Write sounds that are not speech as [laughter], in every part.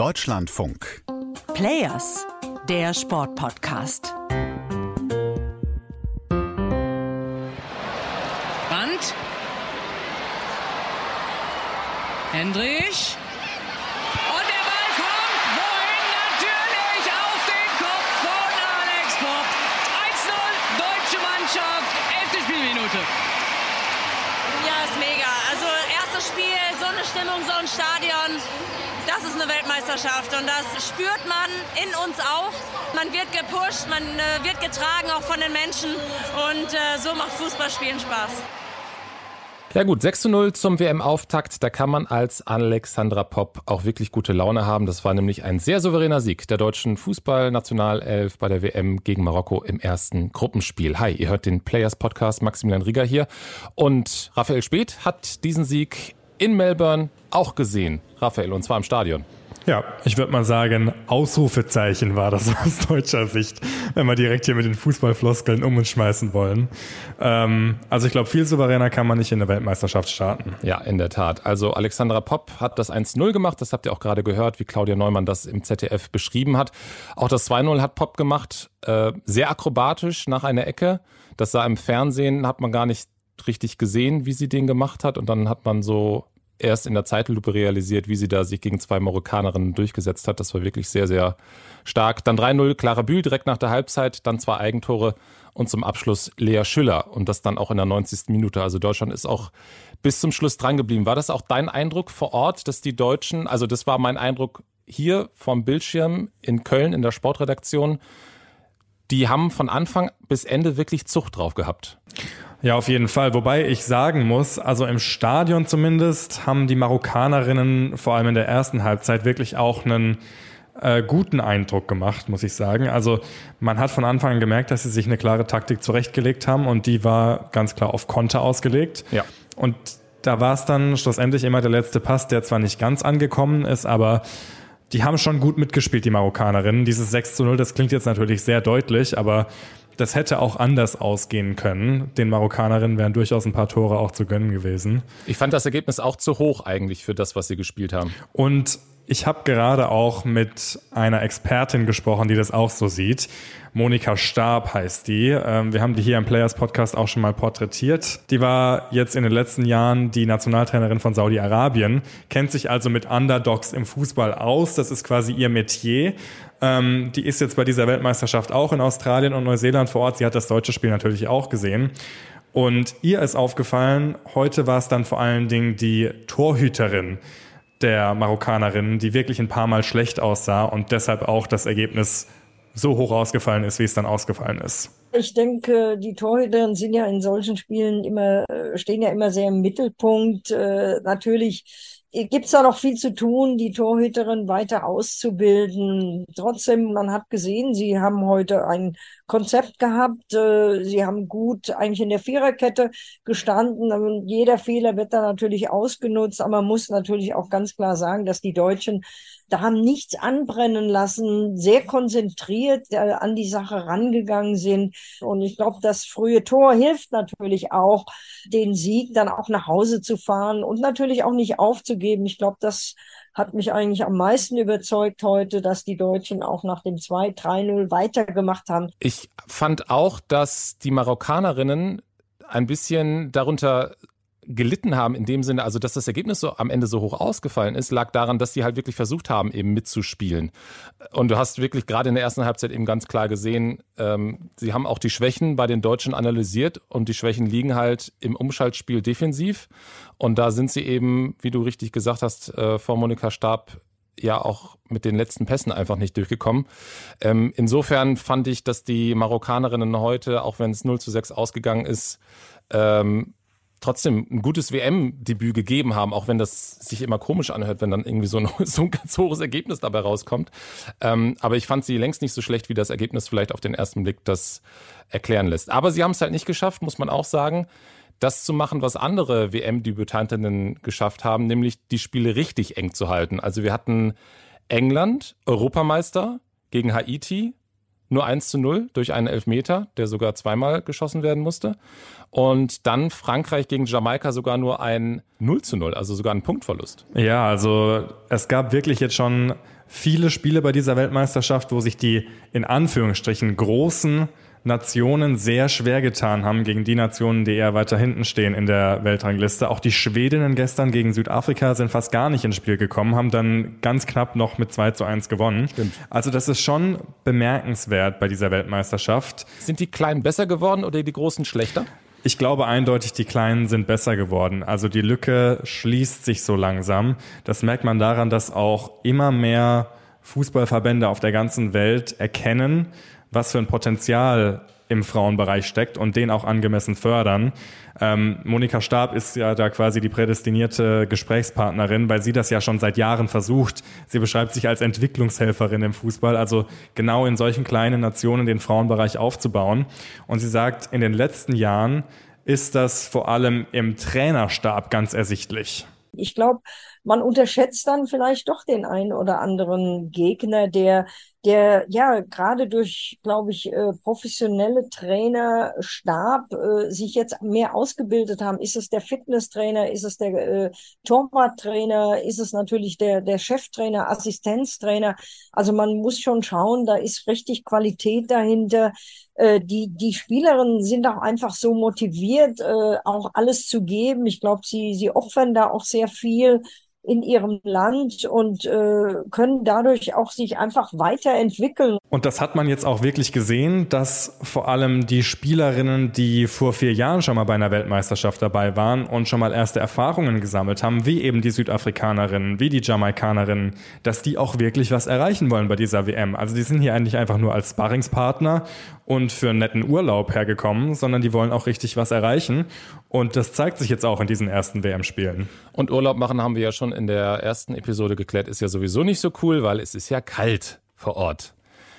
Deutschlandfunk. Players, der Sportpodcast. Brandt. Hendrich. Und der Ball kommt. Wohin? Natürlich auf den Kopf von Alex Popp. 1-0, deutsche Mannschaft. Elfte Spielminute. Ja, ist mega. Also erstes Spiel, so eine So ein Stadion. Das ist eine Weltmeisterschaft und das spürt man in uns auch. Man wird gepusht, man äh, wird getragen auch von den Menschen und äh, so macht Fußballspielen Spaß. Ja gut, 6 zu 0 zum WM-Auftakt. Da kann man als Alexandra Popp auch wirklich gute Laune haben. Das war nämlich ein sehr souveräner Sieg der deutschen Fußballnationalelf bei der WM gegen Marokko im ersten Gruppenspiel. Hi, ihr hört den Players Podcast, Maximilian Rieger hier. Und Raphael Speth hat diesen Sieg in Melbourne auch gesehen, Raphael, und zwar im Stadion. Ja, ich würde mal sagen, Ausrufezeichen war das [laughs] aus deutscher Sicht, wenn wir direkt hier mit den Fußballfloskeln um uns schmeißen wollen. Ähm, also ich glaube, viel souveräner kann man nicht in der Weltmeisterschaft starten. Ja, in der Tat. Also Alexandra Popp hat das 1-0 gemacht, das habt ihr auch gerade gehört, wie Claudia Neumann das im ZDF beschrieben hat. Auch das 2-0 hat Popp gemacht, äh, sehr akrobatisch nach einer Ecke. Das sah im Fernsehen, hat man gar nicht richtig gesehen, wie sie den gemacht hat. Und dann hat man so erst in der Zeitlupe realisiert, wie sie da sich gegen zwei Marokkanerinnen durchgesetzt hat. Das war wirklich sehr, sehr stark. Dann 3-0 Clara Bühl direkt nach der Halbzeit, dann zwei Eigentore und zum Abschluss Lea Schüller und das dann auch in der 90. Minute. Also Deutschland ist auch bis zum Schluss drangeblieben. War das auch dein Eindruck vor Ort, dass die Deutschen, also das war mein Eindruck hier vom Bildschirm in Köln in der Sportredaktion, die haben von Anfang bis Ende wirklich Zucht drauf gehabt. Ja, auf jeden Fall. Wobei ich sagen muss, also im Stadion zumindest haben die Marokkanerinnen vor allem in der ersten Halbzeit wirklich auch einen äh, guten Eindruck gemacht, muss ich sagen. Also man hat von Anfang an gemerkt, dass sie sich eine klare Taktik zurechtgelegt haben und die war ganz klar auf Konter ausgelegt. Ja. Und da war es dann schlussendlich immer der letzte Pass, der zwar nicht ganz angekommen ist, aber die haben schon gut mitgespielt, die Marokkanerinnen. Dieses 6 zu 0, das klingt jetzt natürlich sehr deutlich, aber das hätte auch anders ausgehen können. Den Marokkanerinnen wären durchaus ein paar Tore auch zu gönnen gewesen. Ich fand das Ergebnis auch zu hoch eigentlich für das, was sie gespielt haben. Und ich habe gerade auch mit einer Expertin gesprochen, die das auch so sieht. Monika Stab heißt die. Ähm, wir haben die hier im Players Podcast auch schon mal porträtiert. Die war jetzt in den letzten Jahren die Nationaltrainerin von Saudi-Arabien, kennt sich also mit Underdogs im Fußball aus. Das ist quasi ihr Metier. Ähm, die ist jetzt bei dieser Weltmeisterschaft auch in Australien und Neuseeland vor Ort. Sie hat das deutsche Spiel natürlich auch gesehen. Und ihr ist aufgefallen, heute war es dann vor allen Dingen die Torhüterin der Marokkanerin, die wirklich ein paar Mal schlecht aussah und deshalb auch das Ergebnis so hoch ausgefallen ist, wie es dann ausgefallen ist. Ich denke, die Torhüterinnen sind ja in solchen Spielen immer, stehen ja immer sehr im Mittelpunkt. Äh, natürlich gibt es da noch viel zu tun, die Torhüterin weiter auszubilden. Trotzdem, man hat gesehen, sie haben heute ein Konzept gehabt. Äh, sie haben gut eigentlich in der Viererkette gestanden. Jeder Fehler wird da natürlich ausgenutzt, aber man muss natürlich auch ganz klar sagen, dass die Deutschen da haben nichts anbrennen lassen, sehr konzentriert äh, an die Sache rangegangen sind. Und ich glaube, das frühe Tor hilft natürlich auch, den Sieg dann auch nach Hause zu fahren und natürlich auch nicht aufzugeben. Ich glaube, das hat mich eigentlich am meisten überzeugt heute, dass die Deutschen auch nach dem 2-3-0 weitergemacht haben. Ich fand auch, dass die Marokkanerinnen ein bisschen darunter gelitten haben in dem Sinne, also dass das Ergebnis so am Ende so hoch ausgefallen ist, lag daran, dass sie halt wirklich versucht haben, eben mitzuspielen. Und du hast wirklich gerade in der ersten Halbzeit eben ganz klar gesehen, ähm, sie haben auch die Schwächen bei den Deutschen analysiert und die Schwächen liegen halt im Umschaltspiel defensiv. Und da sind sie eben, wie du richtig gesagt hast, äh, vor Monika Stab ja auch mit den letzten Pässen einfach nicht durchgekommen. Ähm, insofern fand ich, dass die Marokkanerinnen heute, auch wenn es 0 zu 6 ausgegangen ist, ähm, trotzdem ein gutes WM-Debüt gegeben haben, auch wenn das sich immer komisch anhört, wenn dann irgendwie so ein, [laughs] so ein ganz hohes Ergebnis dabei rauskommt. Ähm, aber ich fand sie längst nicht so schlecht, wie das Ergebnis vielleicht auf den ersten Blick das erklären lässt. Aber sie haben es halt nicht geschafft, muss man auch sagen, das zu machen, was andere WM-Debütantinnen geschafft haben, nämlich die Spiele richtig eng zu halten. Also wir hatten England, Europameister gegen Haiti, nur 1 zu 0 durch einen Elfmeter, der sogar zweimal geschossen werden musste. Und dann Frankreich gegen Jamaika sogar nur ein 0 zu 0, also sogar ein Punktverlust. Ja, also es gab wirklich jetzt schon viele Spiele bei dieser Weltmeisterschaft, wo sich die in Anführungsstrichen großen Nationen sehr schwer getan haben gegen die Nationen, die eher weiter hinten stehen in der Weltrangliste. Auch die Schwedinnen gestern gegen Südafrika sind fast gar nicht ins Spiel gekommen, haben dann ganz knapp noch mit 2 zu 1 gewonnen. Stimmt. Also das ist schon bemerkenswert bei dieser Weltmeisterschaft. Sind die Kleinen besser geworden oder die Großen schlechter? Ich glaube eindeutig, die Kleinen sind besser geworden. Also die Lücke schließt sich so langsam. Das merkt man daran, dass auch immer mehr Fußballverbände auf der ganzen Welt erkennen, was für ein Potenzial im Frauenbereich steckt und den auch angemessen fördern. Ähm, Monika Stab ist ja da quasi die prädestinierte Gesprächspartnerin, weil sie das ja schon seit Jahren versucht. Sie beschreibt sich als Entwicklungshelferin im Fußball, also genau in solchen kleinen Nationen den Frauenbereich aufzubauen. Und sie sagt, in den letzten Jahren ist das vor allem im Trainerstab ganz ersichtlich. Ich glaube, man unterschätzt dann vielleicht doch den einen oder anderen Gegner, der der ja gerade durch, glaube ich, äh, professionelle Trainer Stab äh, sich jetzt mehr ausgebildet haben. Ist es der Fitnesstrainer, ist es der äh, Torwarttrainer, ist es natürlich der der Cheftrainer, Assistenztrainer. Also man muss schon schauen, da ist richtig Qualität dahinter. Äh, die die Spielerinnen sind auch einfach so motiviert, äh, auch alles zu geben. Ich glaube, sie sie opfern da auch sehr viel in ihrem Land und äh, können dadurch auch sich einfach weiterentwickeln. Und das hat man jetzt auch wirklich gesehen, dass vor allem die Spielerinnen, die vor vier Jahren schon mal bei einer Weltmeisterschaft dabei waren und schon mal erste Erfahrungen gesammelt haben, wie eben die Südafrikanerinnen, wie die Jamaikanerinnen, dass die auch wirklich was erreichen wollen bei dieser WM. Also die sind hier eigentlich einfach nur als Sparringspartner und für einen netten Urlaub hergekommen, sondern die wollen auch richtig was erreichen. Und das zeigt sich jetzt auch in diesen ersten WM-Spielen. Und Urlaub machen haben wir ja schon in der ersten Episode geklärt, ist ja sowieso nicht so cool, weil es ist ja kalt vor Ort.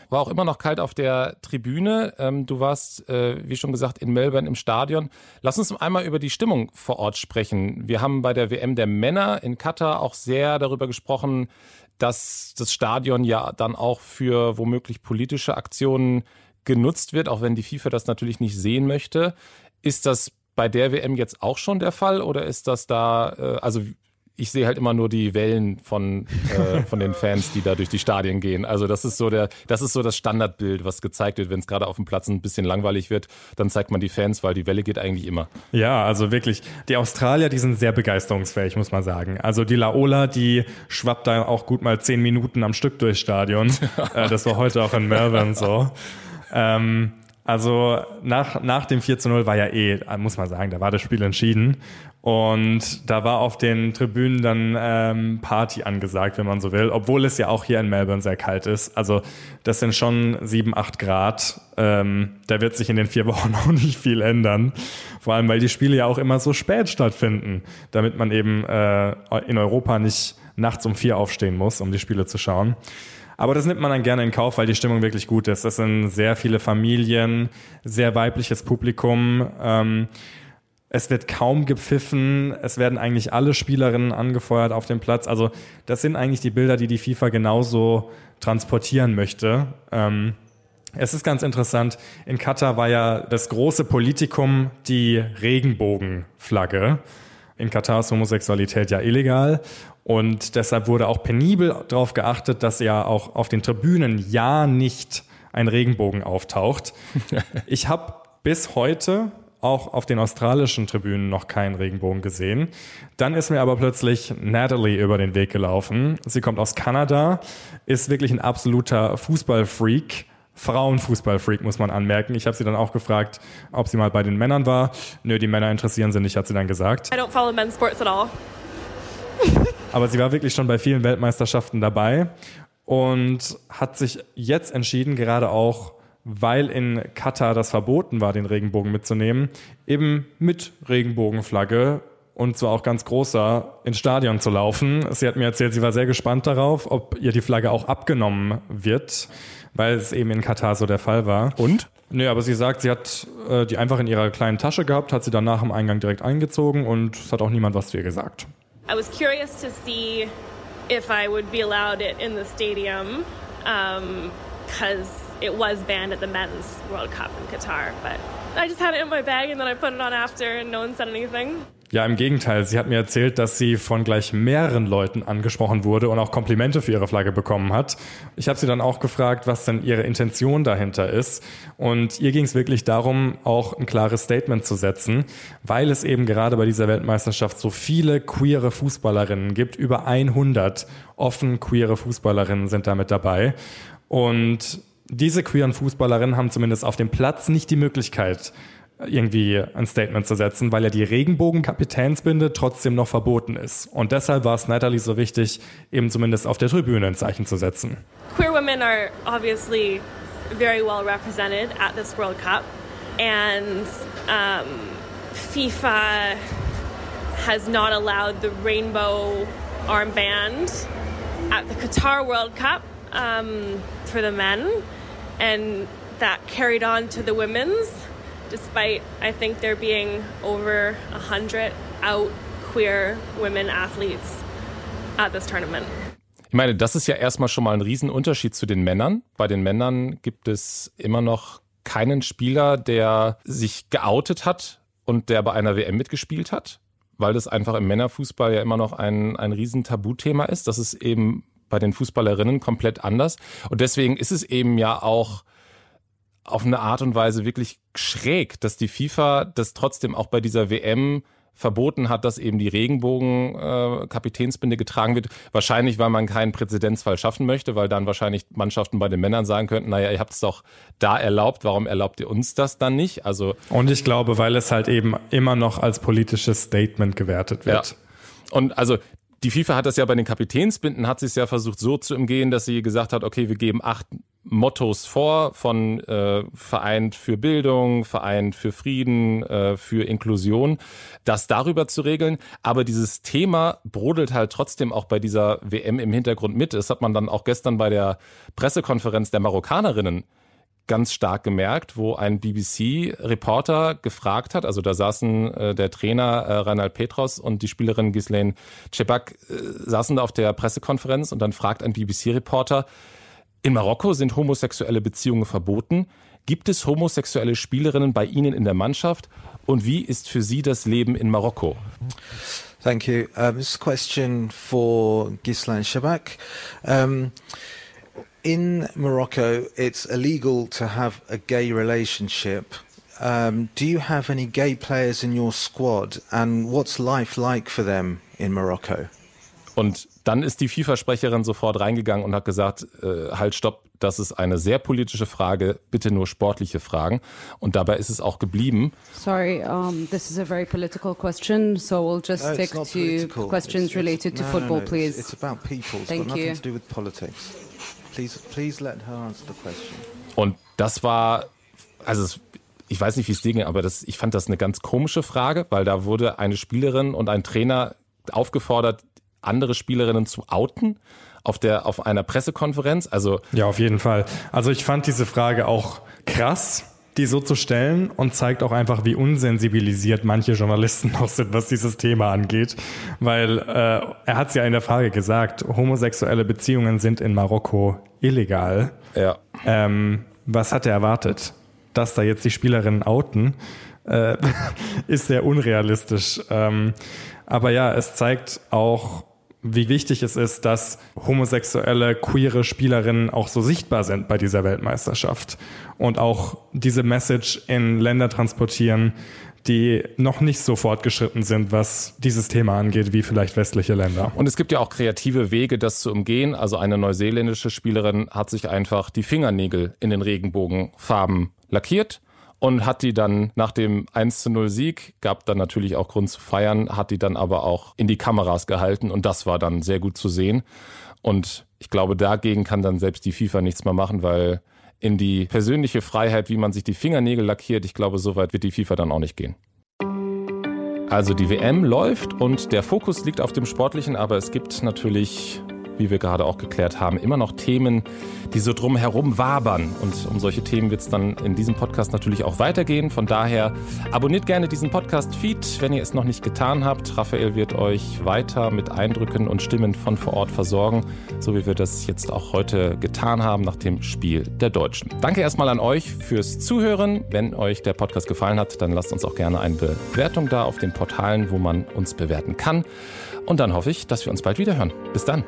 War auch immer noch kalt auf der Tribüne. Ähm, du warst, äh, wie schon gesagt, in Melbourne im Stadion. Lass uns einmal über die Stimmung vor Ort sprechen. Wir haben bei der WM der Männer in Katar auch sehr darüber gesprochen, dass das Stadion ja dann auch für womöglich politische Aktionen genutzt wird, auch wenn die FIFA das natürlich nicht sehen möchte. Ist das bei der WM jetzt auch schon der Fall oder ist das da, äh, also ich sehe halt immer nur die Wellen von, äh, von den Fans, die da durch die Stadien gehen. Also das ist so der, das ist so das Standardbild, was gezeigt wird, wenn es gerade auf dem Platz ein bisschen langweilig wird, dann zeigt man die Fans, weil die Welle geht eigentlich immer. Ja, also wirklich. Die Australier, die sind sehr begeisterungsfähig, muss man sagen. Also die Laola, die schwappt da auch gut mal zehn Minuten am Stück durchs Stadion. [laughs] äh, das war heute auch in Melbourne so. Ähm, also nach, nach dem 4 zu 0 war ja eh, muss man sagen, da war das Spiel entschieden. Und da war auf den Tribünen dann ähm, Party angesagt, wenn man so will, obwohl es ja auch hier in Melbourne sehr kalt ist. Also das sind schon 7, 8 Grad. Ähm, da wird sich in den vier [laughs] Wochen auch nicht viel ändern. Vor allem, weil die Spiele ja auch immer so spät stattfinden, damit man eben äh, in Europa nicht nachts um vier aufstehen muss, um die Spiele zu schauen. Aber das nimmt man dann gerne in Kauf, weil die Stimmung wirklich gut ist. Das sind sehr viele Familien, sehr weibliches Publikum. Ähm, es wird kaum gepfiffen. Es werden eigentlich alle Spielerinnen angefeuert auf dem Platz. Also das sind eigentlich die Bilder, die die FIFA genauso transportieren möchte. Ähm, es ist ganz interessant. In Katar war ja das große Politikum die Regenbogenflagge. In Katar ist Homosexualität ja illegal und deshalb wurde auch penibel darauf geachtet, dass ja auch auf den Tribünen ja nicht ein Regenbogen auftaucht. [laughs] ich habe bis heute auch auf den australischen Tribünen noch keinen Regenbogen gesehen. Dann ist mir aber plötzlich Natalie über den Weg gelaufen. Sie kommt aus Kanada, ist wirklich ein absoluter Fußballfreak. Frauenfußballfreak, muss man anmerken. Ich habe sie dann auch gefragt, ob sie mal bei den Männern war. Nö, die Männer interessieren sie nicht, hat sie dann gesagt. I don't follow men's sports at all. [laughs] Aber sie war wirklich schon bei vielen Weltmeisterschaften dabei und hat sich jetzt entschieden, gerade auch weil in Katar das verboten war, den Regenbogen mitzunehmen, eben mit Regenbogenflagge und zwar auch ganz großer ins Stadion zu laufen. Sie hat mir erzählt, sie war sehr gespannt darauf, ob ihr die Flagge auch abgenommen wird, weil es eben in Katar so der Fall war. Und? Nee, aber sie sagt, sie hat äh, die einfach in ihrer kleinen Tasche gehabt, hat sie dann nach dem Eingang direkt eingezogen und es hat auch niemand was zu ihr gesagt. I was curious to see if I would be allowed it in the stadium, because um, it was banned at the men's World Cup in Qatar. But I just had it in my bag and then I put it on after and no one said anything. Ja, im Gegenteil. Sie hat mir erzählt, dass sie von gleich mehreren Leuten angesprochen wurde und auch Komplimente für ihre Flagge bekommen hat. Ich habe sie dann auch gefragt, was denn ihre Intention dahinter ist. Und ihr ging es wirklich darum, auch ein klares Statement zu setzen, weil es eben gerade bei dieser Weltmeisterschaft so viele queere Fußballerinnen gibt. Über 100 offen queere Fußballerinnen sind damit dabei. Und diese queeren Fußballerinnen haben zumindest auf dem Platz nicht die Möglichkeit, irgendwie ein Statement zu setzen, weil ja die Regenbogen-Kapitänsbinde trotzdem noch verboten ist. Und deshalb war es Natalie so wichtig, eben zumindest auf der Tribüne ein Zeichen zu setzen. Queer women are obviously very well represented at this World Cup, and um, FIFA has not allowed the rainbow armband at the Qatar World Cup um, for the men, and that carried on to the women's despite I think there being over a hundred out queer women athletes at this tournament. Ich meine, das ist ja erstmal schon mal ein Riesenunterschied zu den Männern. Bei den Männern gibt es immer noch keinen Spieler, der sich geoutet hat und der bei einer WM mitgespielt hat, weil das einfach im Männerfußball ja immer noch ein, ein Riesentabuthema ist. Das ist eben bei den Fußballerinnen komplett anders. Und deswegen ist es eben ja auch auf eine Art und Weise wirklich schräg, dass die FIFA das trotzdem auch bei dieser WM verboten hat, dass eben die Regenbogen-Kapitänsbinde äh, getragen wird. Wahrscheinlich, weil man keinen Präzedenzfall schaffen möchte, weil dann wahrscheinlich Mannschaften bei den Männern sagen könnten, naja, ihr habt es doch da erlaubt, warum erlaubt ihr uns das dann nicht? Also Und ich glaube, weil es halt eben immer noch als politisches Statement gewertet wird. Ja. Und also die FIFA hat das ja bei den Kapitänsbinden, hat sie es ja versucht so zu umgehen, dass sie gesagt hat, okay, wir geben acht Mottos vor von äh, Vereint für Bildung, Vereint für Frieden, äh, für Inklusion, das darüber zu regeln. Aber dieses Thema brodelt halt trotzdem auch bei dieser WM im Hintergrund mit. Das hat man dann auch gestern bei der Pressekonferenz der Marokkanerinnen ganz stark gemerkt, wo ein BBC-Reporter gefragt hat, also da saßen äh, der Trainer äh, Reinhard Petros und die Spielerin Ghislaine Cebak äh, saßen da auf der Pressekonferenz und dann fragt ein BBC-Reporter, in Marokko sind homosexuelle Beziehungen verboten. Gibt es homosexuelle Spielerinnen bei Ihnen in der Mannschaft? Und wie ist für Sie das Leben in Marokko? Thank you. Um, this question for Gislan Shabak. Um, in Morocco, it's illegal to have a gay relationship. Um, do you have any gay players in your squad? And what's life like for them in Morocco? Und dann ist die FIFA-Sprecherin sofort reingegangen und hat gesagt, äh, halt, stopp, das ist eine sehr politische Frage, bitte nur sportliche Fragen. Und dabei ist es auch geblieben. Sorry, um, this is a very political question, so we'll just no, stick to political. questions it's, related it's, to no, football, no, please. It's, it's about people. It's Thank got nothing you. to do with politics. Please, please let her answer the question. Und das war, also ich weiß nicht, wie es dir ging, aber das, ich fand das eine ganz komische Frage, weil da wurde eine Spielerin und ein Trainer aufgefordert, andere Spielerinnen zu outen auf der auf einer Pressekonferenz? Also ja, auf jeden Fall. Also ich fand diese Frage auch krass, die so zu stellen und zeigt auch einfach, wie unsensibilisiert manche Journalisten [laughs] noch sind, was dieses Thema angeht. Weil äh, er hat es ja in der Frage gesagt, homosexuelle Beziehungen sind in Marokko illegal. Ja. Ähm, was hat er erwartet? Dass da jetzt die Spielerinnen outen, äh, [laughs] ist sehr unrealistisch. Ähm, aber ja, es zeigt auch, wie wichtig es ist, dass homosexuelle, queere Spielerinnen auch so sichtbar sind bei dieser Weltmeisterschaft und auch diese Message in Länder transportieren, die noch nicht so fortgeschritten sind, was dieses Thema angeht, wie vielleicht westliche Länder. Und es gibt ja auch kreative Wege, das zu umgehen. Also eine neuseeländische Spielerin hat sich einfach die Fingernägel in den Regenbogenfarben lackiert und hat die dann nach dem 1 zu 0 Sieg, gab dann natürlich auch Grund zu feiern, hat die dann aber auch in die Kameras gehalten und das war dann sehr gut zu sehen. Und ich glaube, dagegen kann dann selbst die FIFA nichts mehr machen, weil in die persönliche Freiheit, wie man sich die Fingernägel lackiert, ich glaube, so weit wird die FIFA dann auch nicht gehen. Also die WM läuft und der Fokus liegt auf dem Sportlichen, aber es gibt natürlich wie wir gerade auch geklärt haben, immer noch Themen, die so drum herum wabern. Und um solche Themen wird es dann in diesem Podcast natürlich auch weitergehen. Von daher abonniert gerne diesen Podcast-Feed, wenn ihr es noch nicht getan habt. Raphael wird euch weiter mit Eindrücken und Stimmen von vor Ort versorgen, so wie wir das jetzt auch heute getan haben nach dem Spiel der Deutschen. Danke erstmal an euch fürs Zuhören. Wenn euch der Podcast gefallen hat, dann lasst uns auch gerne eine Bewertung da auf den Portalen, wo man uns bewerten kann. Und dann hoffe ich, dass wir uns bald wieder hören. Bis dann.